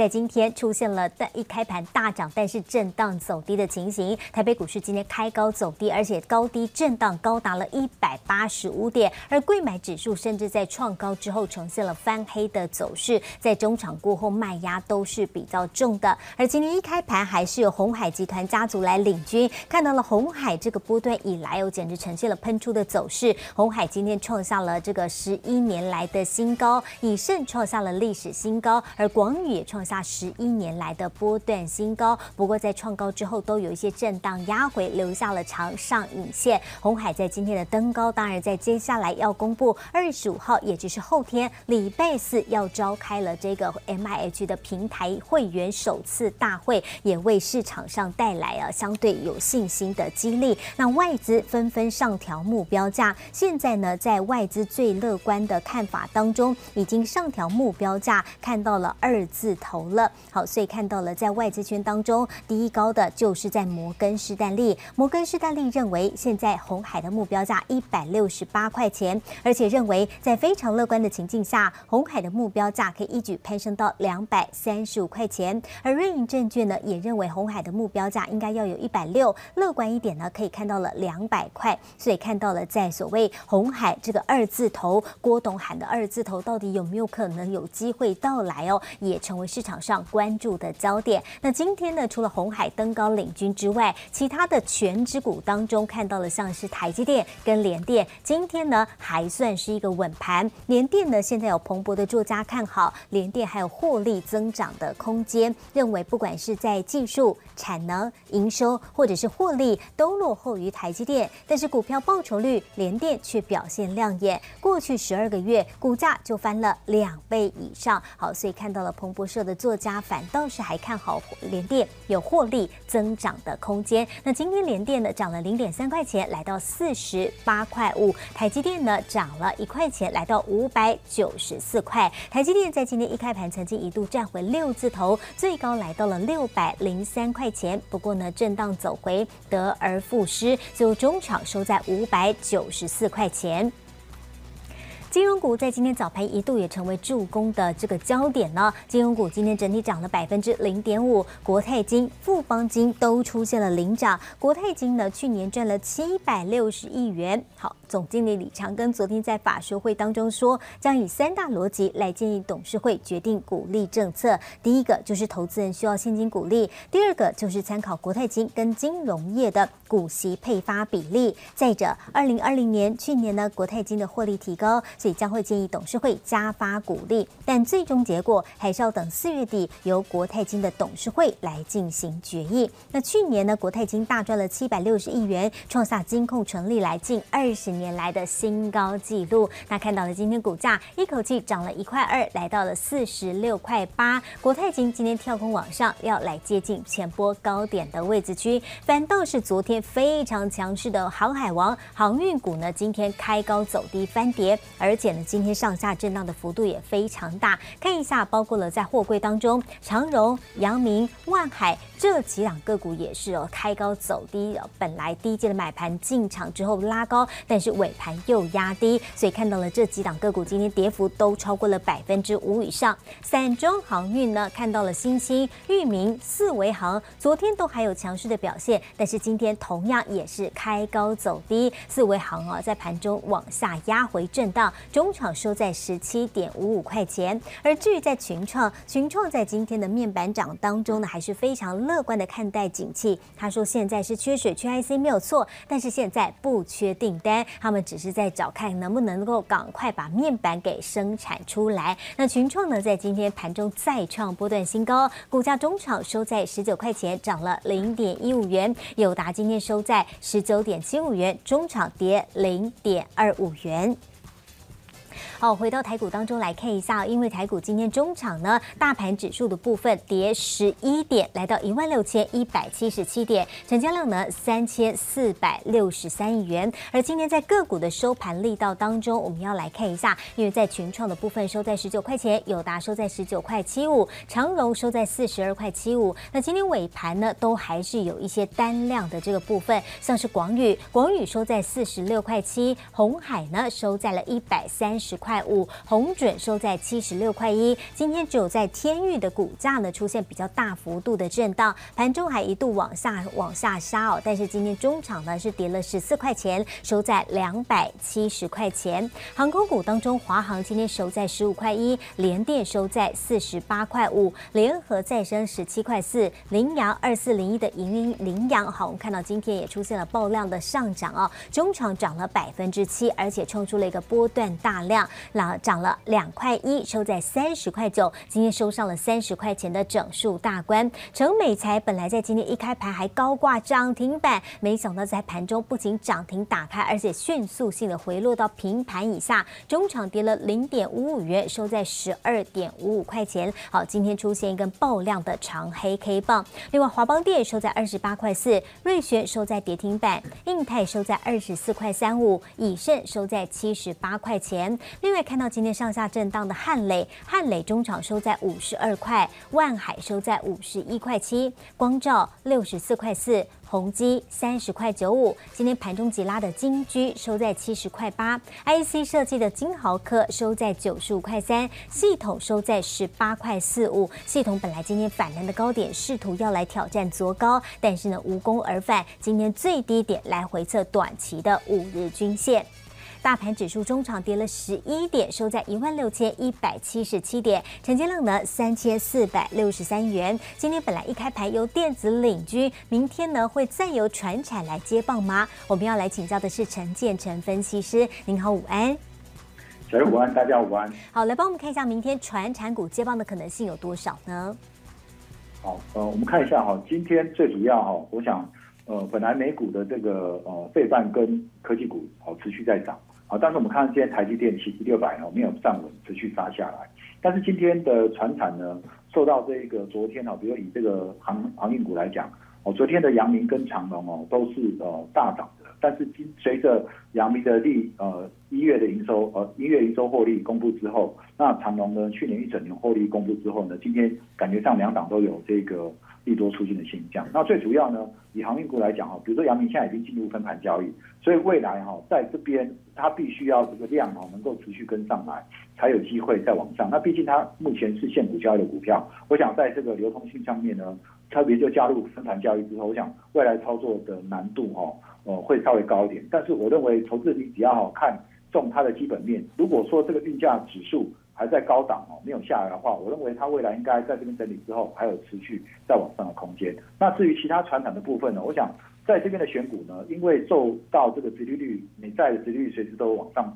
在今天出现了但一开盘大涨，但是震荡走低的情形。台北股市今天开高走低，而且高低震荡高达了一百八十五点，而贵买指数甚至在创高之后呈现了翻黑的走势，在中场过后卖压都是比较重的。而今天一开盘还是由红海集团家族来领军，看到了红海这个波段以来哦，简直呈现了喷出的走势。红海今天创下了这个十一年来的新高，以盛创下了历史新高，而广宇也创下十一年来的波段新高。不过在创高之后都有一些震荡压回，留下了长上影线。红海在今天的登高，当然在接下来要公布二十五号，也就是后天礼拜四要召开了这个 MIH 的平台会员首次大会，也为市场上带来了相对有信心的激励。那外资纷纷上调目标价，现在呢，在外资最乐观的看法当中，已经上调目标价，看到了二字头了。好，所以看到了在外资圈当中，第一高的就是在摩根士丹利。摩根士丹利认为，现在红海的目标价一百六十八块钱，而且认为在非常乐观的情境下，红海的目标价可以一举攀升到两百三十五块钱。而瑞银证券呢，也认为红海的目标价应该要有一百六，乐观一点呢，可以看到了两百块。所以看到了在所谓红海这个二字头，郭董喊的二字头到底有没有可能有机会到来哦，也成为市市场上关注的焦点。那今天呢，除了红海登高领军之外，其他的全指股当中看到了像是台积电跟联电，今天呢还算是一个稳盘。联电呢现在有彭博的作家看好联电还有获利增长的空间，认为不管是在技术、产能、营收或者是获利都落后于台积电，但是股票报酬率联电却表现亮眼，过去十二个月股价就翻了两倍以上。好，所以看到了彭博社的作家反倒是还看好联电有获利增长的空间。那今天联电呢涨了零点三块钱，来到四十八块五；台积电呢涨了一块钱，来到五百九十四块。台积电在今天一开盘曾经一度站回六字头，最高来到了六百零三块钱。不过呢，震荡走回，得而复失，最后中场收在五百九十四块钱。金融股在今天早盘一度也成为助攻的这个焦点呢。金融股今天整体涨了百分之零点五，国泰金、富邦金都出现了领涨。国泰金呢，去年赚了七百六十亿元。好。总经理李长庚昨天在法说会当中说，将以三大逻辑来建议董事会决定股利政策。第一个就是投资人需要现金股利，第二个就是参考国泰金跟金融业的股息配发比例。再者，二零二零年去年呢，国泰金的获利提高，所以将会建议董事会加发股利，但最终结果还是要等四月底由国泰金的董事会来进行决议。那去年呢，国泰金大赚了七百六十亿元，创下金控成立来近二十年来的新高纪录，那看到了今天股价一口气涨了一块二，来到了四十六块八。国泰金今天跳空往上，要来接近前波高点的位置区。反倒是昨天非常强势的航海王航运股呢，今天开高走低翻跌，而而且呢，今天上下震荡的幅度也非常大。看一下，包括了在货柜当中，长荣、阳明、万海这几档个股也是哦，开高走低。本来低阶的买盘进场之后拉高，但是尾盘又压低，所以看到了这几档个股今天跌幅都超过了百分之五以上。散装航运呢，看到了新兴、裕民、四维航，昨天都还有强势的表现，但是今天同样也是开高走低。四维航啊，在盘中往下压回震荡，中场收在十七点五五块钱。而至于在群创，群创在今天的面板涨当中呢，还是非常乐观的看待景气。他说现在是缺水、缺 IC 没有错，但是现在不缺订单。他们只是在找看能不能够赶快把面板给生产出来。那群创呢，在今天盘中再创波段新高，股价中场收在十九块钱，涨了零点一五元。友达今天收在十九点七五元，中场跌零点二五元。好，回到台股当中来看一下，因为台股今天中场呢，大盘指数的部分跌十一点，来到一万六千一百七十七点，成交量呢三千四百六十三亿元。而今天在个股的收盘力道当中，我们要来看一下，因为在群创的部分收在十九块钱，友达收在十九块七五，长荣收在四十二块七五。那今天尾盘呢，都还是有一些单量的这个部分，像是广宇，广宇收在四十六块七，红海呢收在了一百三十块五，红准收在七十六块一。今天只有在天域的股价呢出现比较大幅度的震荡，盘中还一度往下往下杀哦，但是今天中场呢是跌了十四块钱，收在两百七十块钱。航空股当中，华航今天收在十五块一，联电收在四十八块五，联合再生十七块四，羚羊二四零一的盈凌阳，好，我们看到今天也出现了爆量的上涨哦，中场涨了百分之七，而且创出了一个波段大量，老涨了两块一，收在三十块九，今天收上了三十块钱的整数大关。成美材本来在今天一开盘还高挂涨停板，没想到在盘中不仅涨停打开，而且迅速性的回落到平盘以下，中场跌了零点五五元，收在十二点五五块钱。好，今天出现一根爆量的长黑 K 棒。另外，华邦电收在二十八块四，瑞雪收在跌停板，印泰收在二十四块三五，以盛收在七十八块钱。另外，看到今天上下震荡的汉磊，汉磊中场收在五十二块，万海收在五十一块七，光照六十四块四。宏基三十块九五，今天盘中急拉的金居收在七十块八，IC 设计的金豪科收在九十五块三，系统收在十八块四五。系统本来今天反弹的高点试图要来挑战昨高，但是呢无功而返，今天最低点来回测短期的五日均线。大盘指数中场跌了十一点，收在一万六千一百七十七点，成交量呢三千四百六十三元。今天本来一开盘由电子领军，明天呢会再由传产来接棒吗？我们要来请教的是陈建成分析师，您好，午安。小日午安，大家午安。好，来帮我们看一下明天传产股接棒的可能性有多少呢？好，呃，我们看一下哈，今天最主要哈，我想，呃，本来美股的这个呃费半跟科技股好持续在涨。啊，但是我们看到今天台积电其实六百哦没有站稳，持续杀下来。但是今天的船产呢，受到这个昨天哦，比如以这个航航运股来讲，哦，昨天的阳明跟长隆哦都是呃大涨。但是今随着阳明的利呃一月的营收呃一月营收获利公布之后，那长荣呢去年一整年获利公布之后呢，今天感觉上两档都有这个。利多出尽的现象，那最主要呢，以航运股来讲哈，比如说阳明现在已经进入分盘交易，所以未来哈，在这边它必须要这个量哈能够持续跟上来，才有机会再往上。那毕竟它目前是现股交易的股票，我想在这个流通性上面呢，特别就加入分盘交易之后，我想未来操作的难度哈，呃会稍微高一点。但是我认为投资你只要好看中它的基本面，如果说这个运价指数。还在高档哦，没有下来的话，我认为它未来应该在这边整理之后，还有持续再往上的空间。那至于其他传产的部分呢，我想在这边的选股呢，因为受到这个殖利率，美债的殖利率随时都往上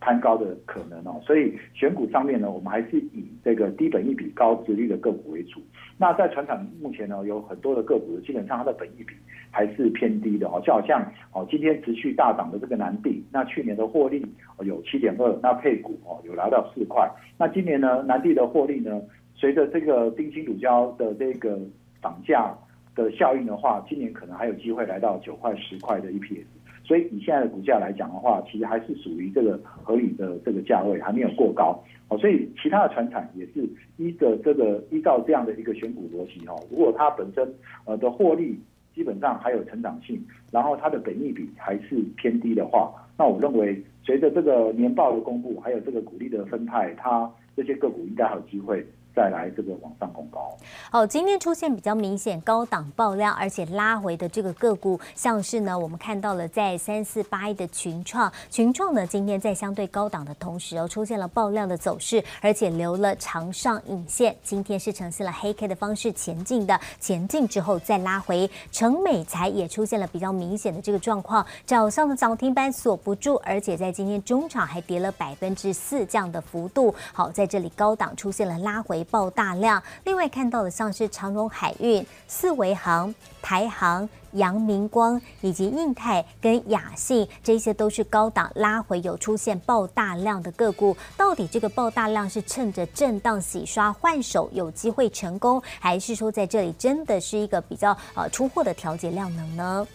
攀高的可能哦，所以选股上面呢，我们还是以这个低本益比高殖利率的个股为主。那在船厂目前呢，有很多的个股，基本上它的本益比还是偏低的哦，就好像哦，今天持续大涨的这个南地，那去年的获利有七点二，那配股哦有来到四块。那今年呢，南地的获利呢，随着这个丁腈乳胶的这个涨价的效应的话，今年可能还有机会来到九块十块的 EPS。所以以现在的股价来讲的话，其实还是属于这个合理的这个价位，还没有过高哦。所以其他的船产也是依着这个依照这样的一个选股逻辑哦。如果它本身呃的获利基本上还有成长性，然后它的本益比还是偏低的话，那我认为随着这个年报的公布，还有这个股利的分派，它这些个股应该还有机会。再来这个往上攻高。好，今天出现比较明显高档爆量，而且拉回的这个个股，像是呢，我们看到了在三四八一的群创，群创呢今天在相对高档的同时哦，出现了爆量的走势，而且留了长上影线，今天是呈现了黑 K 的方式前进的，前进之后再拉回。成美材也出现了比较明显的这个状况，早上的涨停板锁不住，而且在今天中场还跌了百分之四这样的幅度。好，在这里高档出现了拉回。爆大量，另外看到的像是长荣海运、四维航、台航、阳明光以及印泰跟亚信，这些都是高档拉回有出现爆大量的个股。到底这个爆大量是趁着震荡洗刷换手有机会成功，还是说在这里真的是一个比较呃出货的调节量能呢？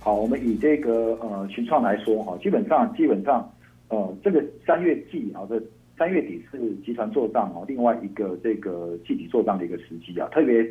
好，我们以这个呃群创来说哈，基本上基本上呃这个三月季啊的。三月底是集团做账哦，另外一个这个具体做账的一个时机啊，特别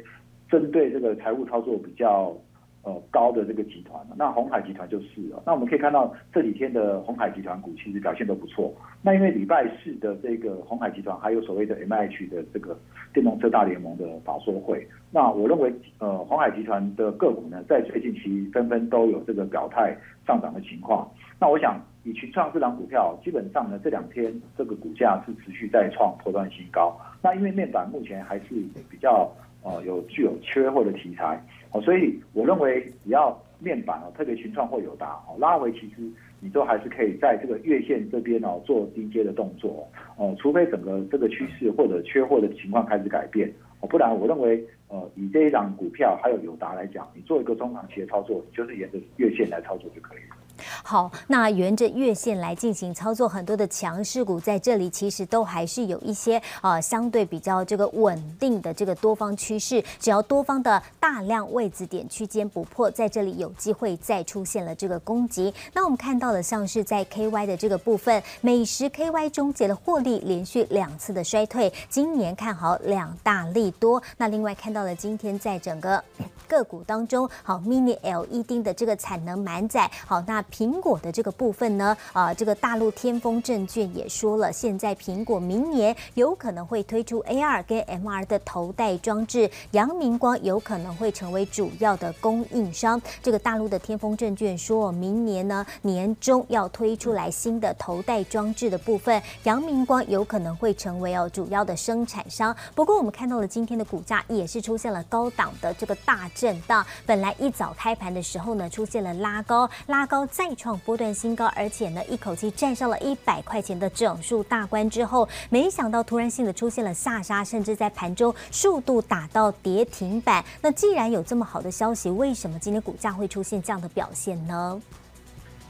针对这个财务操作比较呃高的这个集团，那红海集团就是了。那我们可以看到这几天的红海集团股其实表现都不错。那因为礼拜四的这个红海集团还有所谓的 MH 的这个电动车大联盟的法说会，那我认为呃红海集团的个股呢，在最近期纷纷都有这个表态上涨的情况。那我想以群创这档股票，基本上呢这两天这个股价是持续在创破断新高。那因为面板目前还是比较。呃，有具有缺货的题材，哦，所以我认为只要面板哦，特别群创或友达哦拉回，其实你都还是可以在这个月线这边哦做低阶的动作哦，除非整个这个趋势或者缺货的情况开始改变哦，不然我认为呃以这一档股票还有友达来讲，你做一个中长期的操作，你就是沿着月线来操作就可以了。好，那沿着月线来进行操作，很多的强势股在这里其实都还是有一些呃相对比较这个稳定的这个多方趋势，只要多方的大量位置点区间不破，在这里有机会再出现了这个攻击。那我们看到的像是在 KY 的这个部分，美食 KY 终结了获利连续两次的衰退，今年看好两大利多。那另外看到了今天在整个 个股当中，好 Mini LED 的这个产能满载，好那。苹果的这个部分呢，啊，这个大陆天风证券也说了，现在苹果明年有可能会推出 AR 跟 MR 的头戴装置，阳明光有可能会成为主要的供应商。这个大陆的天风证券说，明年呢年中要推出来新的头戴装置的部分，阳明光有可能会成为哦主要的生产商。不过我们看到了今天的股价也是出现了高档的这个大震荡，本来一早开盘的时候呢出现了拉高，拉高。再创波段新高，而且呢，一口气站上了一百块钱的整数大关之后，没想到突然性的出现了下杀，甚至在盘中速度打到跌停板。那既然有这么好的消息，为什么今天股价会出现这样的表现呢？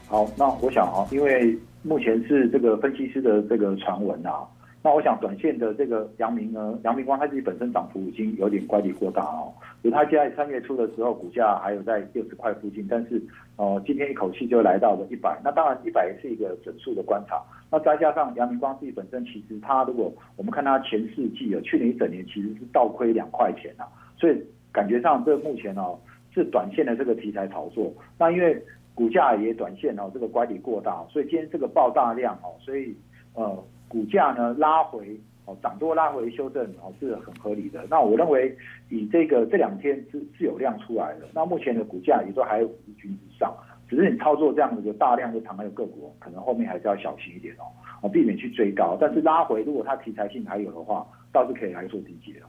好，那我想啊，因为目前是这个分析师的这个传闻啊。那我想，短线的这个阳明呢，阳明光它自己本身涨幅已经有点乖离过大哦。比如它现在三月初的时候，股价还有在六十块附近，但是呃，今天一口气就来到了一百。那当然，一百是一个整数的观察。那再加上阳明光自己本身，其实它如果我们看它前四季啊，去年一整年其实是倒亏两块钱啊，所以感觉上这目前哦是短线的这个题材炒作。那因为股价也短线哦这个乖离过大，所以今天这个爆大量哦，所以呃。股价呢拉回哦，涨多拉回修正哦是很合理的。那我认为以这个这两天是是有量出来的。那目前的股价也都还有五日均之上，只是你操作这样的大量就躺在个股，可能后面还是要小心一点哦，避免去追高。但是拉回如果它题材性还有的话，倒是可以来做低解哦。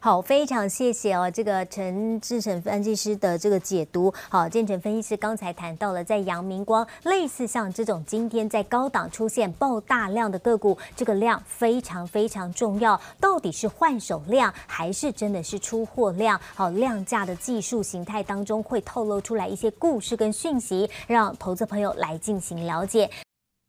好，非常谢谢哦，这个陈志成分析师的这个解读。好，建成分析师刚才谈到了，在阳明光类似像这种今天在高档出现爆大量的个股，这个量非常非常重要，到底是换手量还是真的是出货量？好，量价的技术形态当中会透露出来一些故事跟讯息，让投资朋友来进行了解。